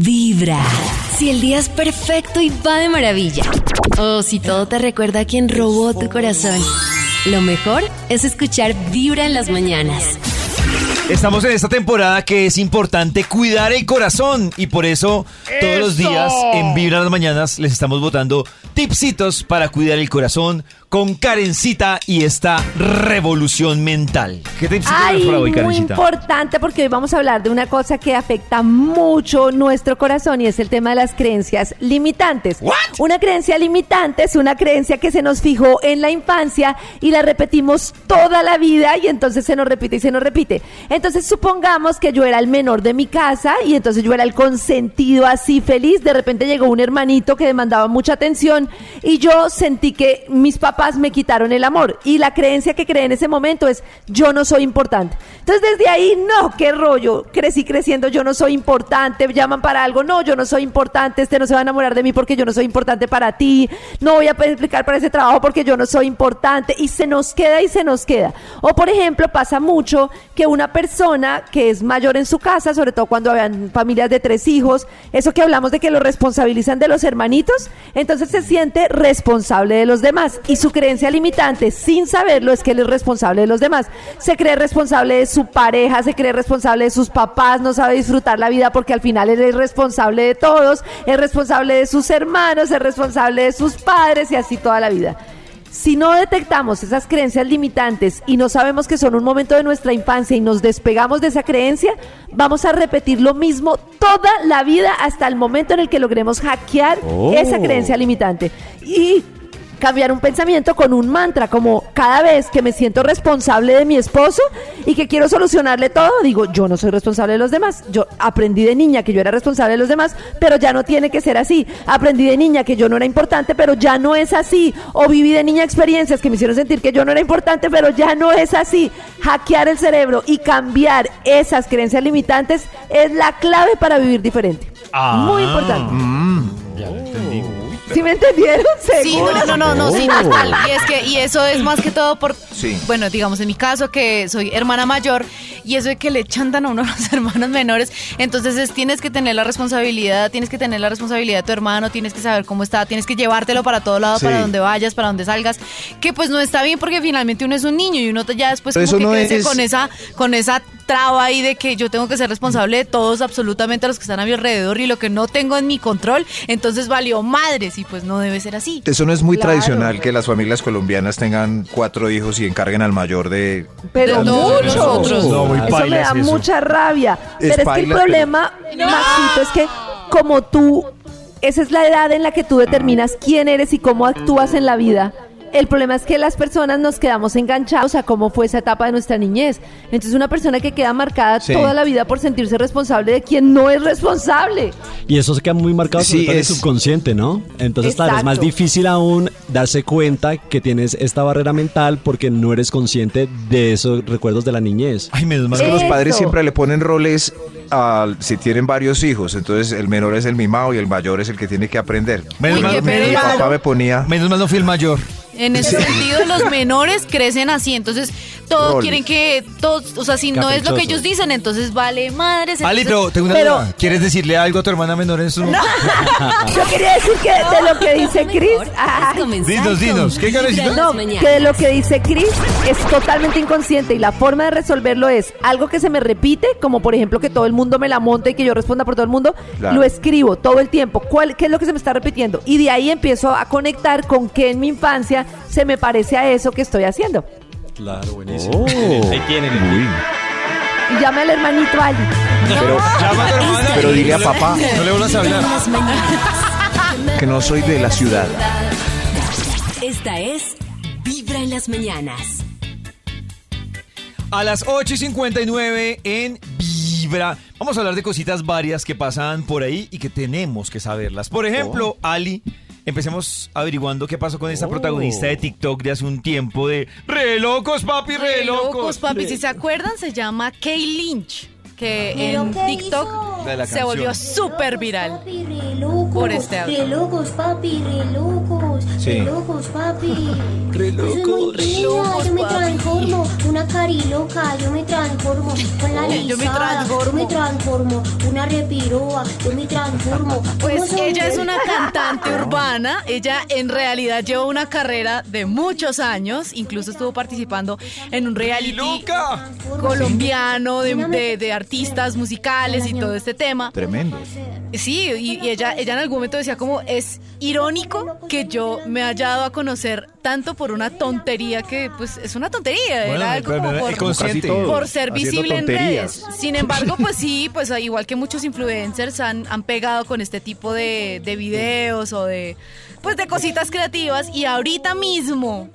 Vibra. Si el día es perfecto y va de maravilla. O si todo te recuerda a quien robó tu corazón. Lo mejor es escuchar Vibra en las mañanas. Estamos en esta temporada que es importante cuidar el corazón y por eso todos los días en Vibra en las mañanas les estamos botando tipsitos para cuidar el corazón con Karencita y esta revolución mental. ¿Qué tipsitos Ay, para hoy, muy importante porque hoy vamos a hablar de una cosa que afecta mucho nuestro corazón y es el tema de las creencias limitantes. What? Una creencia limitante es una creencia que se nos fijó en la infancia y la repetimos toda la vida y entonces se nos repite y se nos repite. Entonces supongamos que yo era el menor de mi casa y entonces yo era el consentido así feliz. De repente llegó un hermanito que demandaba mucha atención y yo sentí que mis papás me quitaron el amor. Y la creencia que creé en ese momento es yo no soy importante. Entonces desde ahí, no, qué rollo, crecí creciendo, yo no soy importante, llaman para algo, no, yo no soy importante, este no se va a enamorar de mí porque yo no soy importante para ti, no voy a explicar para ese trabajo porque yo no soy importante. Y se nos queda y se nos queda. O por ejemplo, pasa mucho que una persona que es mayor en su casa, sobre todo cuando habían familias de tres hijos, eso que hablamos de que lo responsabilizan de los hermanitos, entonces se siente responsable de los demás. Y su creencia limitante, sin saberlo, es que él es responsable de los demás. Se cree responsable de su pareja, se cree responsable de sus papás, no sabe disfrutar la vida porque al final él es responsable de todos, es responsable de sus hermanos, es responsable de sus padres y así toda la vida. Si no detectamos esas creencias limitantes y no sabemos que son un momento de nuestra infancia y nos despegamos de esa creencia, vamos a repetir lo mismo toda la vida hasta el momento en el que logremos hackear esa creencia limitante. Y cambiar un pensamiento con un mantra, como cada vez que me siento responsable de mi esposo y que quiero solucionarle todo, digo, yo no soy responsable de los demás. Yo aprendí de niña que yo era responsable de los demás, pero ya no tiene que ser así. Aprendí de niña que yo no era importante, pero ya no es así. O viví de niña experiencias que me hicieron sentir que yo no era importante, pero ya no es así. Hackear el cerebro y cambiar esas creencias limitantes es la clave para vivir diferente. Ah. Muy importante. Ya lo entendí. ¿Sí me entendieron? Sí, ¿Seguro? no, no, no, no, sí, total. Y es que, y eso es más que todo por, Sí. bueno, digamos, en mi caso, que soy hermana mayor, y eso de que le chantan a uno a los hermanos menores, entonces es, tienes que tener la responsabilidad, tienes que tener la responsabilidad de tu hermano, tienes que saber cómo está, tienes que llevártelo para todo lado, Sí. para donde vayas, para donde salgas, que pues no está bien porque finalmente uno es un niño y uno ya después Pero como eso que no crece es- con esa, con esa traba ahí de que yo tengo que ser responsable de todos, absolutamente los que están a mi alrededor y lo que no tengo en mi control, entonces valió madres y pues no debe ser así. Eso no es muy Claro. tradicional que las familias colombianas tengan cuatro hijos y encarguen al mayor de... Pero De mucho. nosotros. No, muy eso me da eso. mucha rabia. Es pero es que el problema, Maxito, es que como tú, esa es la edad en la que tú determinas quién eres y cómo actúas en la vida. El problema es que las personas nos quedamos enganchados a cómo fue esa etapa de nuestra niñez. Entonces una persona que queda marcada Sí. toda la vida por sentirse responsable de quien no es responsable. Y eso se queda muy marcado Sí, en el subconsciente, ¿no? Entonces, claro, es más difícil aún darse cuenta que tienes esta barrera mental porque no eres consciente de esos recuerdos de la niñez. Ay, menos mal Es que los padres siempre le ponen roles a, si tienen varios hijos, entonces el menor es el mimado y el mayor es el que tiene que aprender. Menos Uy, mal- qué Mi pereza. papá me ponía... Menos mal no fui el mayor. En ese sentido, los menores crecen así, entonces todos Roles. quieren que todos, o sea, si no es lo que ellos dicen, entonces vale madres. Ali, entonces- pero tengo una Pero- duda. ¿Quieres decirle algo a tu hermana menor en su Yo quería decir que de lo que dice Chris, Dinos, dinos, ¿qué No, que de lo que dice Chris es totalmente inconsciente y la forma de resolverlo es algo que se me repite, como por ejemplo que todo el mundo me la monte y que yo responda por todo el mundo, Claro. lo escribo todo el tiempo. ¿Cuál, ¿Qué es lo que se me está repitiendo? Y de ahí empiezo a conectar con qué en mi infancia se me parece a eso que estoy haciendo. Claro, buenísimo. Ahí tienen. Y llame al hermanito Ali. Pero, hermana. pero dile a papá No le vuelvas a hablar. que no soy de la ciudad. Esta es Vibra en las mañanas. A las 8 y 59 en Vibra. Vamos a hablar de cositas varias que pasan por ahí y que tenemos que saberlas. Por ejemplo, Ali, empecemos averiguando qué pasó con esta protagonista de TikTok de hace un tiempo de Re locos, papi, re Re locos. locos, papi. Si se acuerdan, se llama Kay Lynch. Que en TikTok se volvió súper viral. Papi, re locos, Por este audio. Re locos, papi, re locos. Sí. Re locos, papi. Re Eso es muy locos, re linda, locos, Yo me papi. transformo, una cariloca, yo me transformo. Con la Yo me transformo. Yo me transformo. Una repiroa, yo me transformo. Pues ¿Cómo son ella es una cantante urbana, ella en realidad lleva una carrera de muchos años, incluso estuvo participando en un reality ¡Loca! colombiano de, de- de artistas musicales y todo este tema. Tremendo. Sí, y, y ella, ella en algún momento decía como es irónico que yo me haya dado a conocer tanto por una tontería que pues es una tontería, Bueno, era algo como por, es consciente. Casi todo. por ser visible en redes. Sin embargo, pues sí, pues igual que muchos influencers han, han pegado con este tipo de, de videos o de pues de cositas creativas y ahorita mismo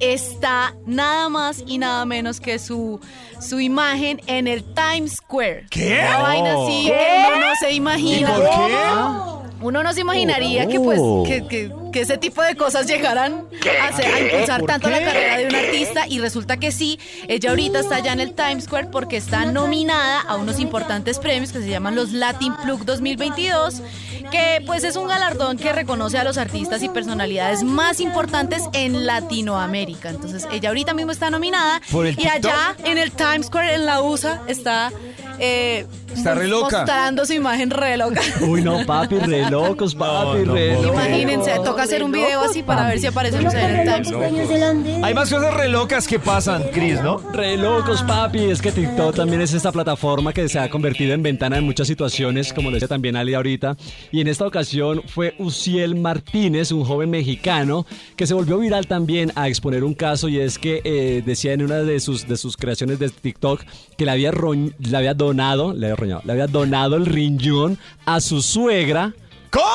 está nada más y nada menos que su su imagen en el Times Square. ¿Qué? Una vaina así ¿Qué? que uno no se ¿Y imagina. por qué? Uno no se imaginaría que pues Oh. que, que- que ese tipo de cosas llegaran a, hacer- a impulsar ¿Por tanto la carrera de un artista. Y resulta que sí, ella ahorita está ya en el Times Square porque está nominada a unos importantes premios que se llaman los Latin Plug 2022, que pues es un galardón que reconoce a los artistas y personalidades más importantes en Latinoamérica. Entonces ella ahorita mismo está nominada ¿Por el y allá en el Times Square en la USA está eh, Está re loca. mostrando su imagen re loca. Uy, no, papi, re locos, papi, no re locos. Imagínense, toca hacer un video así para ver si aparecemos en Times. Dueños del andén. Hay más cosas re locas que pasan, Chris, ¿no? Re locos, papi. Es que TikTok también es esta plataforma que se ha convertido en ventana de muchas situaciones, como lo decía también Ali ahorita. Y en esta ocasión fue Uciel Martínez, un joven mexicano, que se volvió viral también a exponer un caso y es que eh, decía en una de sus, de sus creaciones de TikTok que le había, le había donado, le había, roñado, le había donado el riñón a su suegra. ¿Cómo?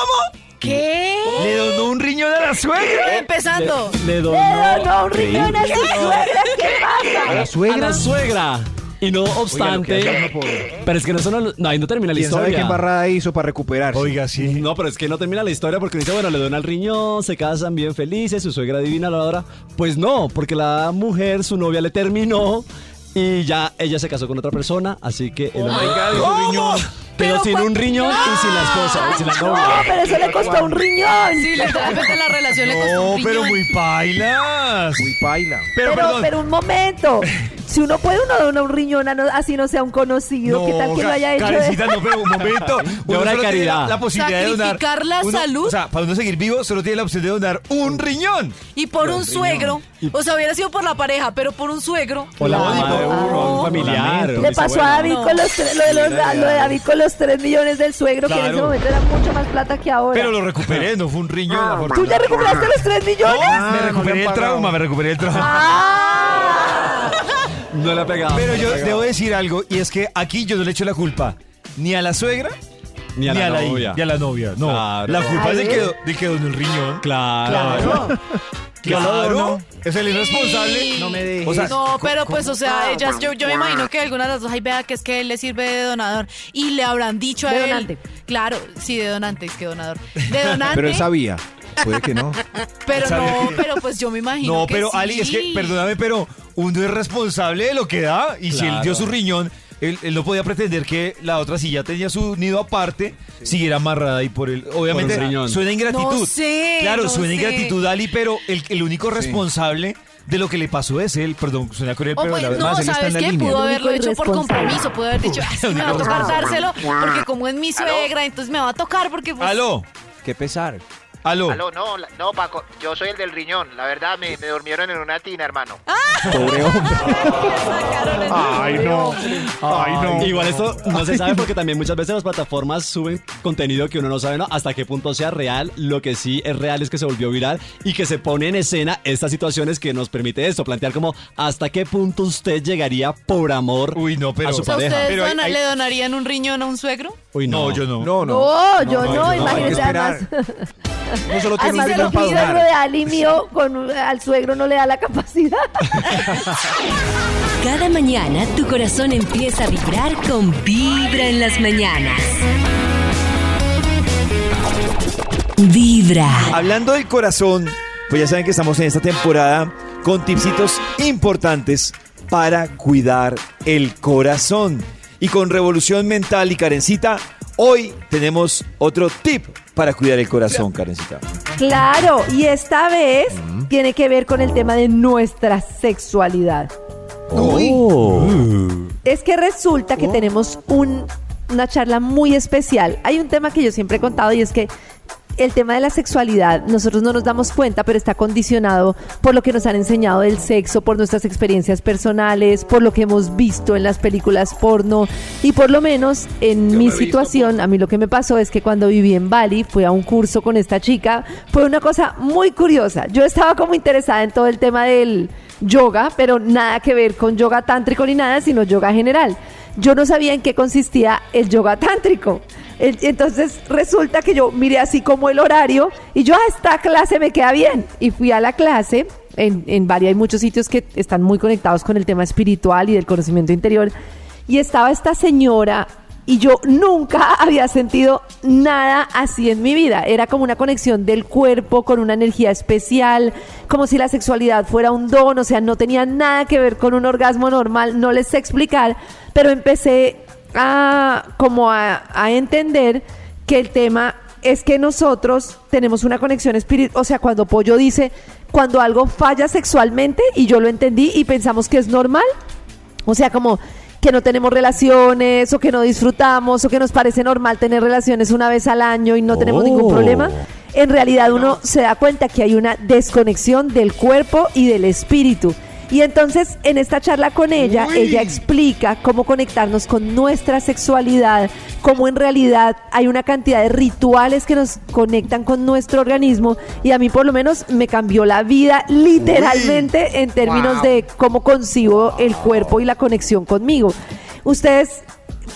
¿Qué? ¿Le donó un riñón a la suegra? Empezando. Le donó un riñón a su suegra, ¿qué pasa? ¿A la a suegra? la suegra. Y no obstante, pero es que no, solo, no, ahí no termina la ¿Quién sabe historia. qué embarrada hizo para recuperarse? Oiga, sí. No, pero es que no termina la historia porque dice, bueno, le dona el riñón, se casan bien felices, su suegra divina la adora. Pues no, porque la mujer, su novia le terminó y ya ella se casó con otra persona, así que el hombre Pero sin un riñón y sin la esposa, y sin la No, pero eso le costó un riñón. Sí, literalmente la relación le costó No, un pero riñón. muy bailas. Muy paila. Pero, Pero, pero un momento. Si uno puede uno donar un riñón no- así no sea un conocido, ¿qué tal que lo haya hecho? Karencita, no, pero un momento. Uno obra de solo tiene caridad. La, la posibilidad de donar. La uno- salud. O sea, para uno seguir vivo, solo tiene la opción de donar un riñón. Y por un suegro, o sea, hubiera sido por la pareja, pero por un suegro. O la mamá de uno, un familiar. Le pasó a David No. con los lo de David con los 3 millones del suegro, que en ese momento era mucho más plata que ahora. Pero lo recuperé, no fue un riñón. ¿Tú afortunadamente. ya recuperaste los 3 millones? No, me Ah, recuperé el trauma, me recuperé el trauma. ¡Ah! No le ha pegado. Pero yo pegado. debo decir algo, y es que aquí yo no le echo la culpa ni a la suegra Ni a la novia. ni a la novia. No, Claro. la culpa es de que, de que donó el riñón. Claro. Claro. Claro, es el irresponsable. No me dejes. O sea, No, pero pues, o sea, ellas, yo, yo me imagino que algunas de las dos, ay, vea que es que él le sirve de donador. Y le habrán dicho a De él. donante. Claro, sí, de donante, es que donador. De donante. Pero él sabía. Puede que no. pero ¿Sabía no, que- pero pues yo me imagino. No, que pero sí. Ali, es que, perdóname, pero uno es responsable de lo que da. Y si él dio su riñón, él, él no podía pretender que la otra, si ya tenía su nido aparte, siguiera amarrada y por él. Obviamente, Por suena ingratitud. No sé, claro, no suena sé. ingratitud, Ali, pero el, el único responsable de lo que le pasó es él. Perdón, suena cruel, O pero pues, la verdad. no, él está en ¿sabes la qué? Pudo El haberlo hecho por compromiso, pudo haber dicho, "Ah, me va a tocar dárselo, porque como es mi suegra, entonces me va a tocar porque pues... Aló, Qué pesar. Aló. Aló, no, no, Paco, yo soy el del riñón. La verdad, me, me durmieron en una tina, hermano. Pobre hombre. Ay, no. Ay, no. Igual esto no se sabe porque también muchas veces las plataformas suben contenido que uno no sabe ¿no? hasta qué punto sea real. Lo que sí es real es que se volvió viral y que se pone en escena estas situaciones que nos permite esto, plantear como hasta qué punto usted llegaría por amor Uy, no, pero. a su pareja. ¿Ustedes Pero hay- dona- hay- le donarían un riñón a un suegro? Uy, No, yo no. No, no. No, yo no, no, imagínate además. No solo tiene Además, para de. Ali mío con, un- al suegro no le da la capacidad. Cada mañana tu corazón empieza a vibrar con Vibra en las mañanas. Vibra. Hablando del corazón, pues ya saben que estamos en esta temporada con tipsitos importantes para cuidar el corazón. Y con Revolución Mental y Karencita, hoy tenemos otro tip para cuidar el corazón, Karencita. Claro, y esta vez tiene que ver con el tema de nuestra sexualidad. Es que resulta que tenemos un- una charla muy especial. Hay un tema que yo siempre he contado y es que el tema de la sexualidad, nosotros no nos damos cuenta, pero está condicionado por lo que nos han enseñado del sexo, por nuestras experiencias personales, por lo que hemos visto en las películas porno. Y por lo menos en mi situación, a mí lo que me pasó es que cuando viví en Bali, fui a un curso con esta chica, fue una cosa muy curiosa. Yo estaba como interesada en todo el tema del yoga, pero nada que ver con yoga tántrico ni nada, sino yoga general. Yo no sabía en qué consistía el yoga tántrico. Entonces resulta que yo miré así como el horario y yo, ah, esta clase me queda bien. Y fui a la clase. En, en hay muchos sitios que están muy conectados con el tema espiritual y del conocimiento interior. Y estaba esta señora y yo nunca había sentido nada así en mi vida. Era como una conexión del cuerpo con una energía especial, como si la sexualidad fuera un don, o sea, no tenía nada que ver con un orgasmo normal, no les sé explicar, pero empecé a como a, a entender que el tema es que nosotros tenemos una conexión espiritual, o sea, cuando Pollo dice, cuando algo falla sexualmente, y yo lo entendí y pensamos que es normal, o sea, como que no tenemos relaciones o que no disfrutamos o que nos parece normal tener relaciones una vez al año y no tenemos ningún Oh. problema. En realidad uno se da cuenta que hay una desconexión del cuerpo y del espíritu. Y entonces en esta charla con ella, ella explica cómo conectarnos con nuestra sexualidad, cómo en realidad hay una cantidad de rituales que nos conectan con nuestro organismo y a mí por lo menos me cambió la vida literalmente en términos de cómo concibo el cuerpo y la conexión conmigo. Ustedes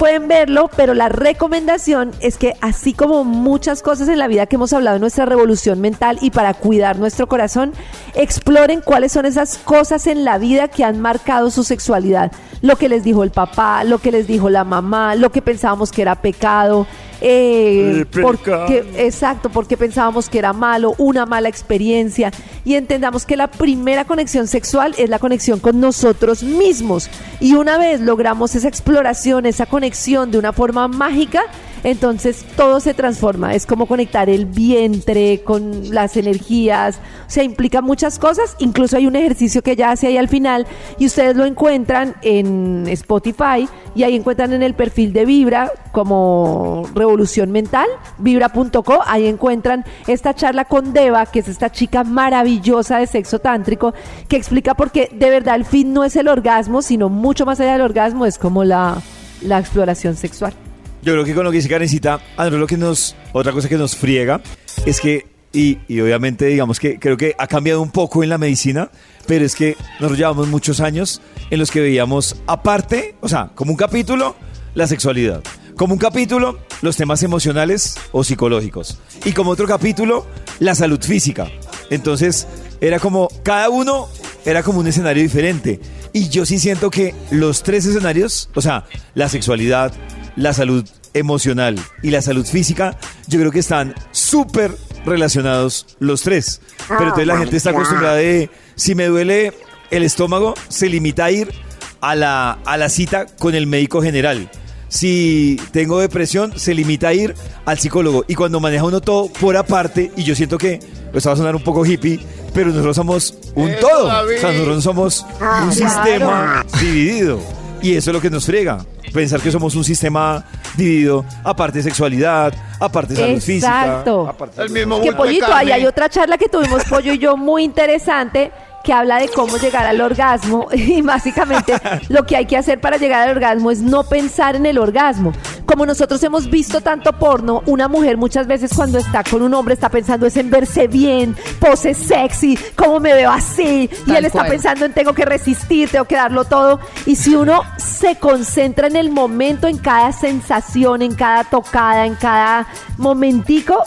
pueden verlo, pero la recomendación es que así como muchas cosas en la vida que hemos hablado de nuestra revolución mental y para cuidar nuestro corazón, exploren cuáles son esas cosas en la vida que han marcado su sexualidad. Lo que les dijo el papá, lo que les dijo la mamá, lo que pensábamos que era pecado. Eh, porque, exacto, porque pensábamos que era malo, una mala experiencia. Y entendamos que la primera conexión sexual es la conexión con nosotros mismos. Y una vez logramos esa exploración, esa conexión de una forma mágica, entonces todo se transforma. Es como conectar el vientre con las energías. O sea, implica muchas cosas. Incluso hay un ejercicio que ya hace ahí al final y ustedes lo encuentran en Spotify y ahí encuentran en el perfil de Vibra como Revolución Mental, vibra.co. Ahí encuentran esta charla con Deva, que es esta chica maravillosa de sexo tántrico, que explica por qué de verdad el fin no es el orgasmo, sino mucho más allá del orgasmo, es como la, la exploración sexual. Yo creo que con lo que dice Karencita, a nosotros lo que nos, otra cosa que nos friega es que, y, y obviamente digamos que creo que ha cambiado un poco en la medicina, pero es que nosotros llevamos muchos años en los que veíamos aparte, o sea, como un capítulo, la sexualidad, como un capítulo, los temas emocionales o psicológicos, y como otro capítulo, la salud física. Entonces, era como, cada uno era como un escenario diferente. Y yo sí siento que los tres escenarios, o sea, la sexualidad, la salud emocional y la salud física, yo creo que están súper relacionados los tres. Pero entonces la gente está acostumbrada de, si me duele el estómago, se limita a ir a la, a la cita con el médico general. Si tengo depresión, se limita a ir al psicólogo. Y cuando maneja uno todo por aparte, y yo siento que esto va a sonar un poco hippie, pero nosotros somos un Eso, todo. David. O sea, nosotros no somos un sistema dividido. Y eso es lo que nos frega. Pensar que somos un sistema dividido, aparte de sexualidad, aparte de salud física. Exacto. aparte El mismo Que pollito, ahí hay otra charla que tuvimos Pollo y yo muy interesante que habla de cómo llegar al orgasmo y básicamente lo que hay que hacer para llegar al orgasmo es no pensar en el orgasmo. Como nosotros hemos visto tanto porno, una mujer muchas veces cuando está con un hombre está pensando es en verse bien, pose sexy, cómo me veo así, y él está cual. pensando en tengo que resistir, tengo que darlo todo. Y si uno se concentra en el momento, en cada sensación, en cada tocada, en cada momentico,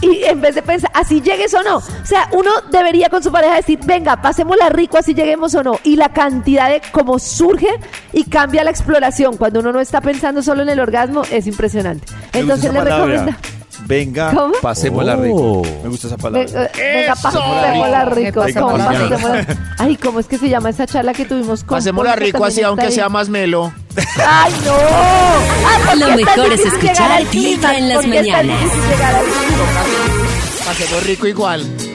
y en vez de pensar, así llegues o no. O sea, uno debería con su pareja decir, venga, pasémosla rico, así lleguemos o no. Y la cantidad de cómo surge y cambia la exploración cuando uno no está pensando solo en el orgasmo es impresionante. Me Entonces le recomiendo. Venga, ¿Cómo? pasémosla Oh. rico. Me gusta esa palabra. Venga, pasémosla rico. Venga, ¿Cómo? pasémosla. Ay, ¿cómo es que se llama esa charla que tuvimos con Pasémosla rico así, aunque ahí? sea más melo. ¡Ay, no! Ah, ¿por Lo mejor es escuchar Vibra clímax? en las ¿Por qué es tan mañanas. Pasemos rico igual.